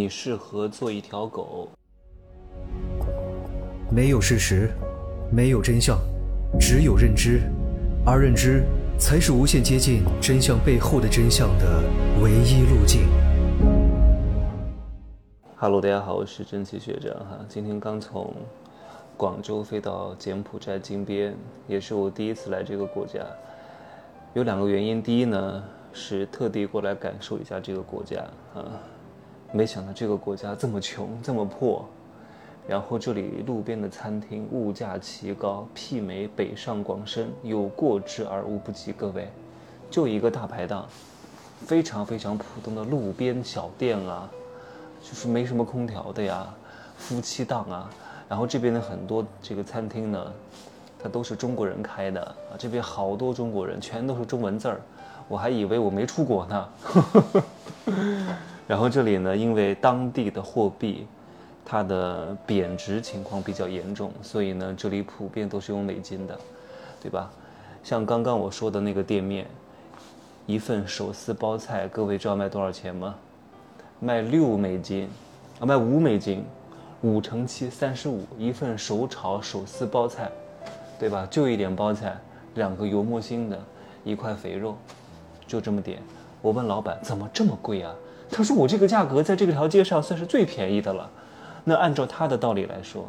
你适合做一条狗。没有事实，没有真相，只有认知，而认知才是无限接近真相背后的真相的唯一路径。Hello，大家好，我是真奇学长哈。今天刚从广州飞到柬埔寨金边，也是我第一次来这个国家。有两个原因，第一呢是特地过来感受一下这个国家啊，没想到这个国家这么穷，这么破，然后这里路边的餐厅物价奇高，媲美北上广深，有过之而无不及。各位，就一个大排档，非常非常普通的路边小店啊，就是没什么空调的呀，夫妻档啊，然后这边的很多这个餐厅呢。它都是中国人开的啊，这边好多中国人，全都是中文字儿，我还以为我没出国呢。然后这里呢，因为当地的货币，它的贬值情况比较严重，所以呢，这里普遍都是用美金的，对吧？像刚刚我说的那个店面，一份手撕包菜，各位知道卖多少钱吗？卖六美金，啊，卖五美金，五乘七三十五，一份手炒手撕包菜。对吧？就一点包菜，两个油墨星的，一块肥肉，就这么点。我问老板怎么这么贵啊？他说我这个价格在这个条街上算是最便宜的了。那按照他的道理来说，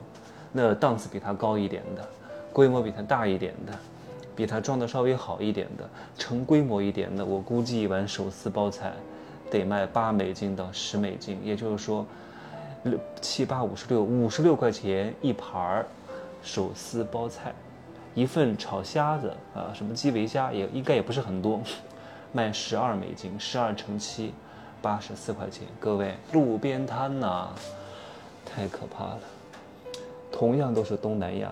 那档次比他高一点的，规模比他大一点的，比他装的稍微好一点的，成规模一点的，我估计一碗手撕包菜得卖八美金到十美金，也就是说，六七八五十六，五十六块钱一盘儿手撕包菜。一份炒虾子啊，什么基围虾也应该也不是很多，卖十二美金，十二乘七，八十四块钱。各位，路边摊呐，太可怕了。同样都是东南亚，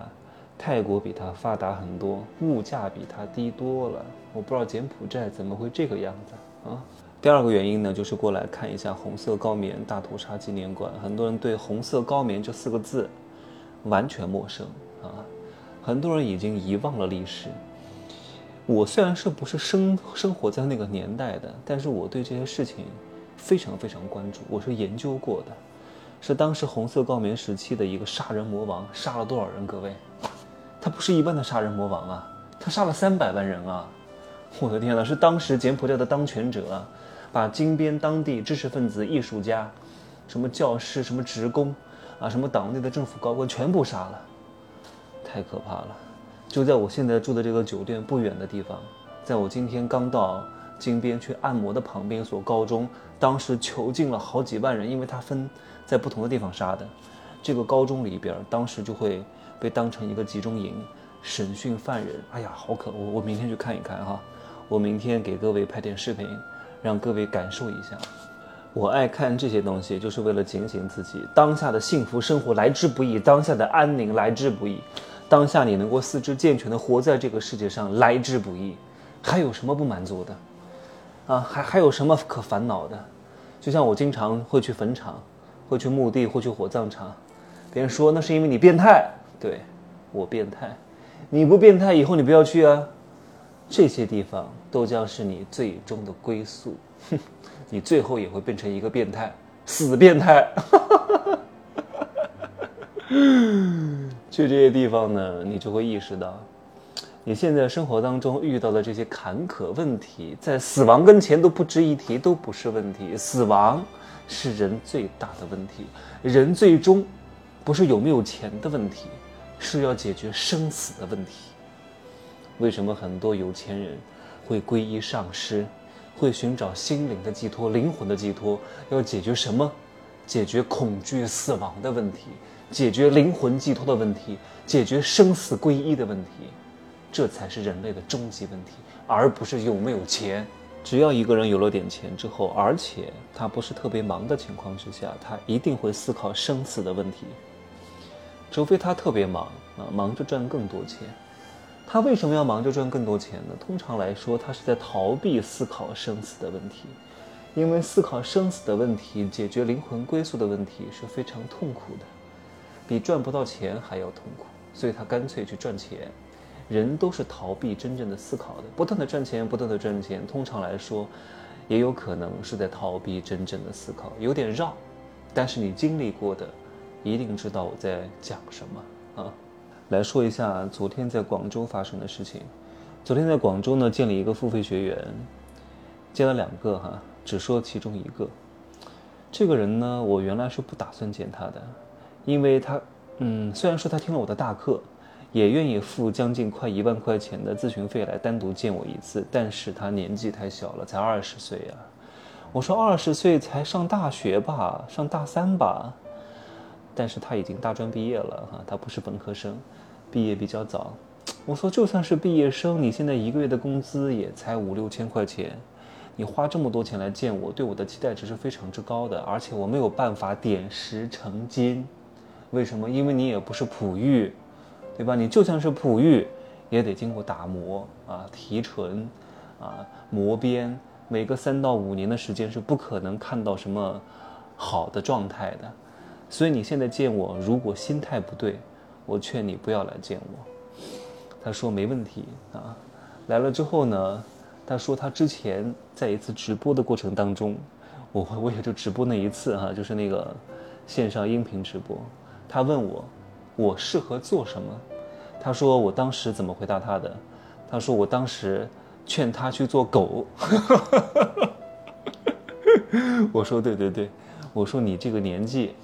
泰国比它发达很多，物价比它低多了。我不知道柬埔寨怎么会这个样子啊？第二个原因呢，就是过来看一下红色高棉大屠杀纪念馆。很多人对红色高棉这四个字完全陌生啊。很多人已经遗忘了历史。我虽然是不是生生活在那个年代的，但是我对这些事情非常非常关注。我是研究过的，是当时红色高棉时期的一个杀人魔王，杀了多少人？各位，他不是一般的杀人魔王啊，他杀了三百万人啊！我的天哪，是当时柬埔寨的当权者，把金边当地知识分子、艺术家、什么教师、什么职工啊、什么党内的政府高官全部杀了。太可怕了！就在我现在住的这个酒店不远的地方，在我今天刚到金边去按摩的旁边所高中，当时囚禁了好几万人，因为它分在不同的地方杀的。这个高中里边，当时就会被当成一个集中营审讯犯人。哎呀，好可！恶我明天去看一看哈，我明天给各位拍点视频，让各位感受一下。我爱看这些东西，就是为了警醒自己，当下的幸福生活来之不易，当下的安宁来之不易。当下你能够四肢健全的活在这个世界上来之不易，还有什么不满足的？啊，还还有什么可烦恼的？就像我经常会去坟场，会去墓地，会去火葬场，别人说那是因为你变态，对，我变态，你不变态以后你不要去啊，这些地方都将是你最终的归宿，哼，你最后也会变成一个变态，死变态。去这些地方呢，你就会意识到，你现在生活当中遇到的这些坎坷问题，在死亡跟前都不值一提，都不是问题。死亡是人最大的问题，人最终不是有没有钱的问题，是要解决生死的问题。为什么很多有钱人会皈依上师，会寻找心灵的寄托、灵魂的寄托？要解决什么？解决恐惧死亡的问题。解决灵魂寄托的问题，解决生死归一的问题，这才是人类的终极问题，而不是有没有钱。只要一个人有了点钱之后，而且他不是特别忙的情况之下，他一定会思考生死的问题。除非他特别忙啊，忙着赚更多钱。他为什么要忙着赚更多钱呢？通常来说，他是在逃避思考生死的问题，因为思考生死的问题，解决灵魂归宿的问题是非常痛苦的。比赚不到钱还要痛苦，所以他干脆去赚钱。人都是逃避真正的思考的，不断的赚钱，不断的赚钱。通常来说，也有可能是在逃避真正的思考，有点绕，但是你经历过的，一定知道我在讲什么啊。来说一下昨天在广州发生的事情。昨天在广州呢，建了一个付费学员，建了两个哈，只说其中一个。这个人呢，我原来是不打算见他的，因为他，嗯，虽然说他听了我的大课，也愿意付将近快一万块钱的咨询费来单独见我一次，但是他年纪太小了，才二十岁呀。我说二十岁才上大学吧，上大三吧，但是他已经大专毕业了哈，他不是本科生，毕业比较早。我说就算是毕业生，你现在一个月的工资也才五六千块钱。你花这么多钱来见我，对我的期待值是非常之高的，而且我没有办法点石成金。为什么？因为你也不是璞玉，对吧？你就算是璞玉，也得经过打磨啊、提纯啊、磨边，每隔三到五年的时间是不可能看到什么好的状态的。所以你现在见我，如果心态不对，我劝你不要来见我。他说没问题啊，来了之后呢？他说他之前在一次直播的过程当中，我我也就直播那一次哈，就是那个线上音频直播。他问我，我适合做什么？他说我当时怎么回答他的？他说我当时劝他去做狗。我说对对对，我说你这个年纪，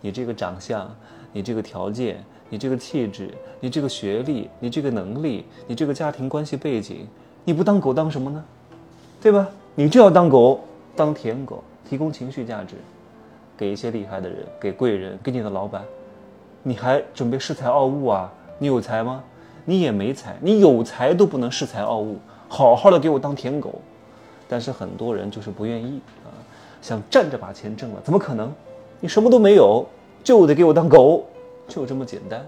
你这个长相，你这个条件，你这个气质，你这个学历，你这个能力，你这个家庭关系背景。你不当狗当什么呢？对吧？你就要当狗，当舔狗，提供情绪价值，给一些厉害的人，给贵人，给你的老板。你还准备恃才傲物啊？你有才吗？你也没才，你有才都不能恃才傲物，好好的给我当舔狗。但是很多人就是不愿意啊，想站着把钱挣了，怎么可能？你什么都没有，就得给我当狗，就这么简单。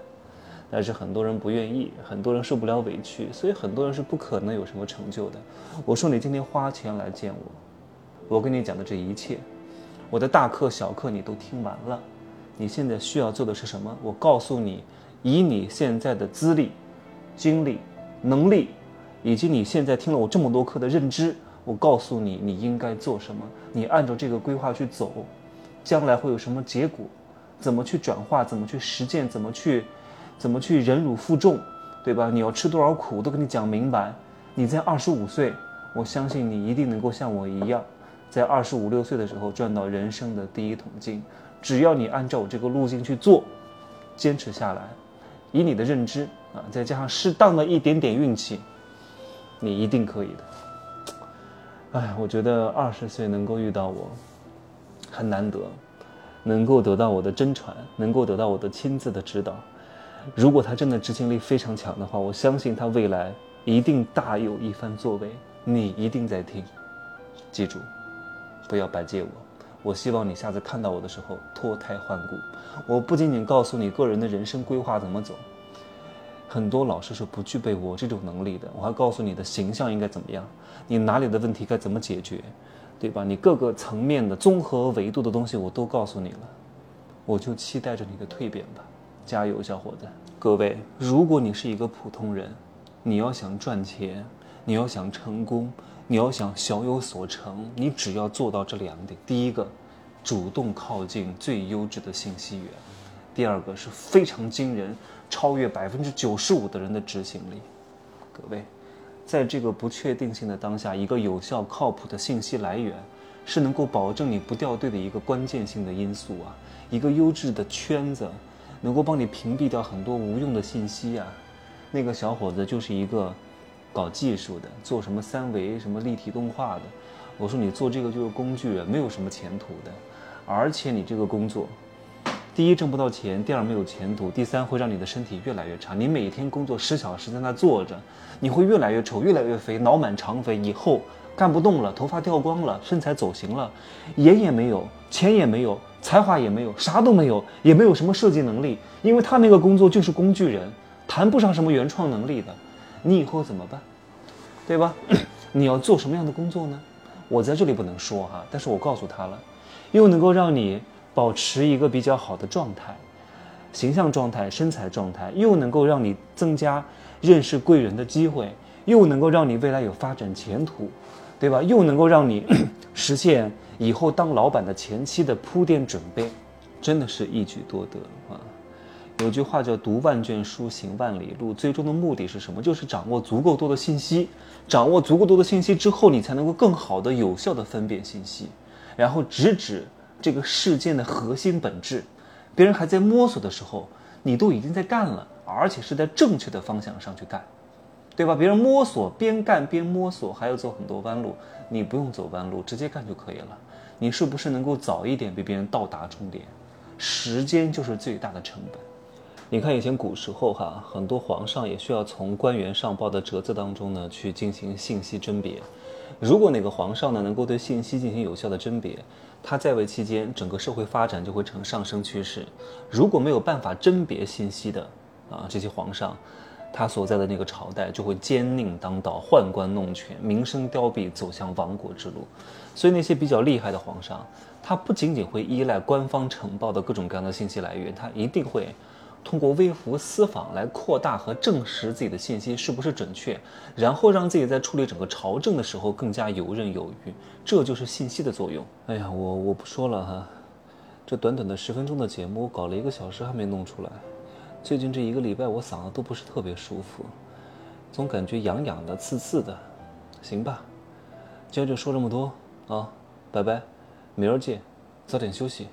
但是很多人不愿意，很多人受不了委屈，所以很多人是不可能有什么成就的。我说你今天花钱来见我，我跟你讲的这一切，我的大课小课你都听完了，你现在需要做的是什么？我告诉你，以你现在的资历、经历、能力，以及你现在听了我这么多课的认知，我告诉你你应该做什么，你按照这个规划去走，将来会有什么结果？怎么去转化？怎么去实践？怎么去？怎么去忍辱负重，对吧？你要吃多少苦，都跟你讲明白。你在二十五岁，我相信你一定能够像我一样，在二十五六岁的时候赚到人生的第一桶金。只要你按照我这个路径去做，坚持下来，以你的认知啊，再加上适当的一点点运气，你一定可以的。哎，我觉得二十岁能够遇到我，很难得，能够得到我的真传，能够得到我的亲自的指导。如果他真的执行力非常强的话，我相信他未来一定大有一番作为。你一定在听，记住，不要白借我。我希望你下次看到我的时候脱胎换骨。我不仅仅告诉你个人的人生规划怎么走，很多老师是不具备我这种能力的。我还告诉你的形象应该怎么样，你哪里的问题该怎么解决，对吧？你各个层面的综合维度的东西我都告诉你了，我就期待着你的蜕变吧。加油，小伙子！各位，如果你是一个普通人，你要想赚钱，你要想成功，你要想小有所成，你只要做到这两点：第一个，主动靠近最优质的信息源；第二个是非常惊人，超越百分之九十五的人的执行力。各位，在这个不确定性的当下，一个有效靠谱的信息来源，是能够保证你不掉队的一个关键性的因素啊！一个优质的圈子。能够帮你屏蔽掉很多无用的信息啊！那个小伙子就是一个搞技术的，做什么三维、什么立体动画的。我说你做这个就是工具人，没有什么前途的。而且你这个工作，第一挣不到钱，第二没有前途，第三会让你的身体越来越差。你每天工作十小时在那坐着，你会越来越丑，越来越肥，脑满肠肥，以后干不动了，头发掉光了，身材走形了，颜也没有，钱也没有。才华也没有，啥都没有，也没有什么设计能力，因为他那个工作就是工具人，谈不上什么原创能力的。你以后怎么办？对吧？你要做什么样的工作呢？我在这里不能说哈，但是我告诉他了，又能够让你保持一个比较好的状态，形象状态、身材状态，又能够让你增加认识贵人的机会，又能够让你未来有发展前途，对吧？又能够让你 实现。以后当老板的前期的铺垫准备。真的是一举多得啊。有句话叫“读万卷书，行万里路”，最终的目的是什么？就是掌握足够多的信息。掌握足够多的信息之后，你才能够更好的、有效的分辨信息，然后直指这个事件的核心本质。别人还在摸索的时候，你都已经在干了，而且是在正确的方向上去干，对吧？别人摸索边干边摸索，还要走很多弯路，你不用走弯路，直接干就可以了。你是不是能够早一点比别人到达终点？时间就是最大的成本。你看，以前古时候哈，很多皇上也需要从官员上报的折子当中呢去进行信息甄别。如果哪个皇上呢能够对信息进行有效的甄别，他在位期间整个社会发展就会呈上升趋势。如果没有办法甄别信息的啊，这些皇上，他所在的那个朝代就会奸佞当道、宦官弄权、民生凋敝，走向亡国之路。所以那些比较厉害的皇上，他不仅仅会依赖官方呈报的各种各样的信息来源，他一定会。通过微服私访来扩大和证实自己的信息是不是准确，然后让自己在处理整个朝政的时候更加游刃有余，这就是信息的作用。哎呀，我我不说了哈，这短短的十分钟的节目搞了一个小时还没弄出来，最近这一个礼拜我嗓子都不是特别舒服，总感觉痒痒的、刺刺的。行吧，今天就说这么多啊，拜拜，明儿见，早点休息。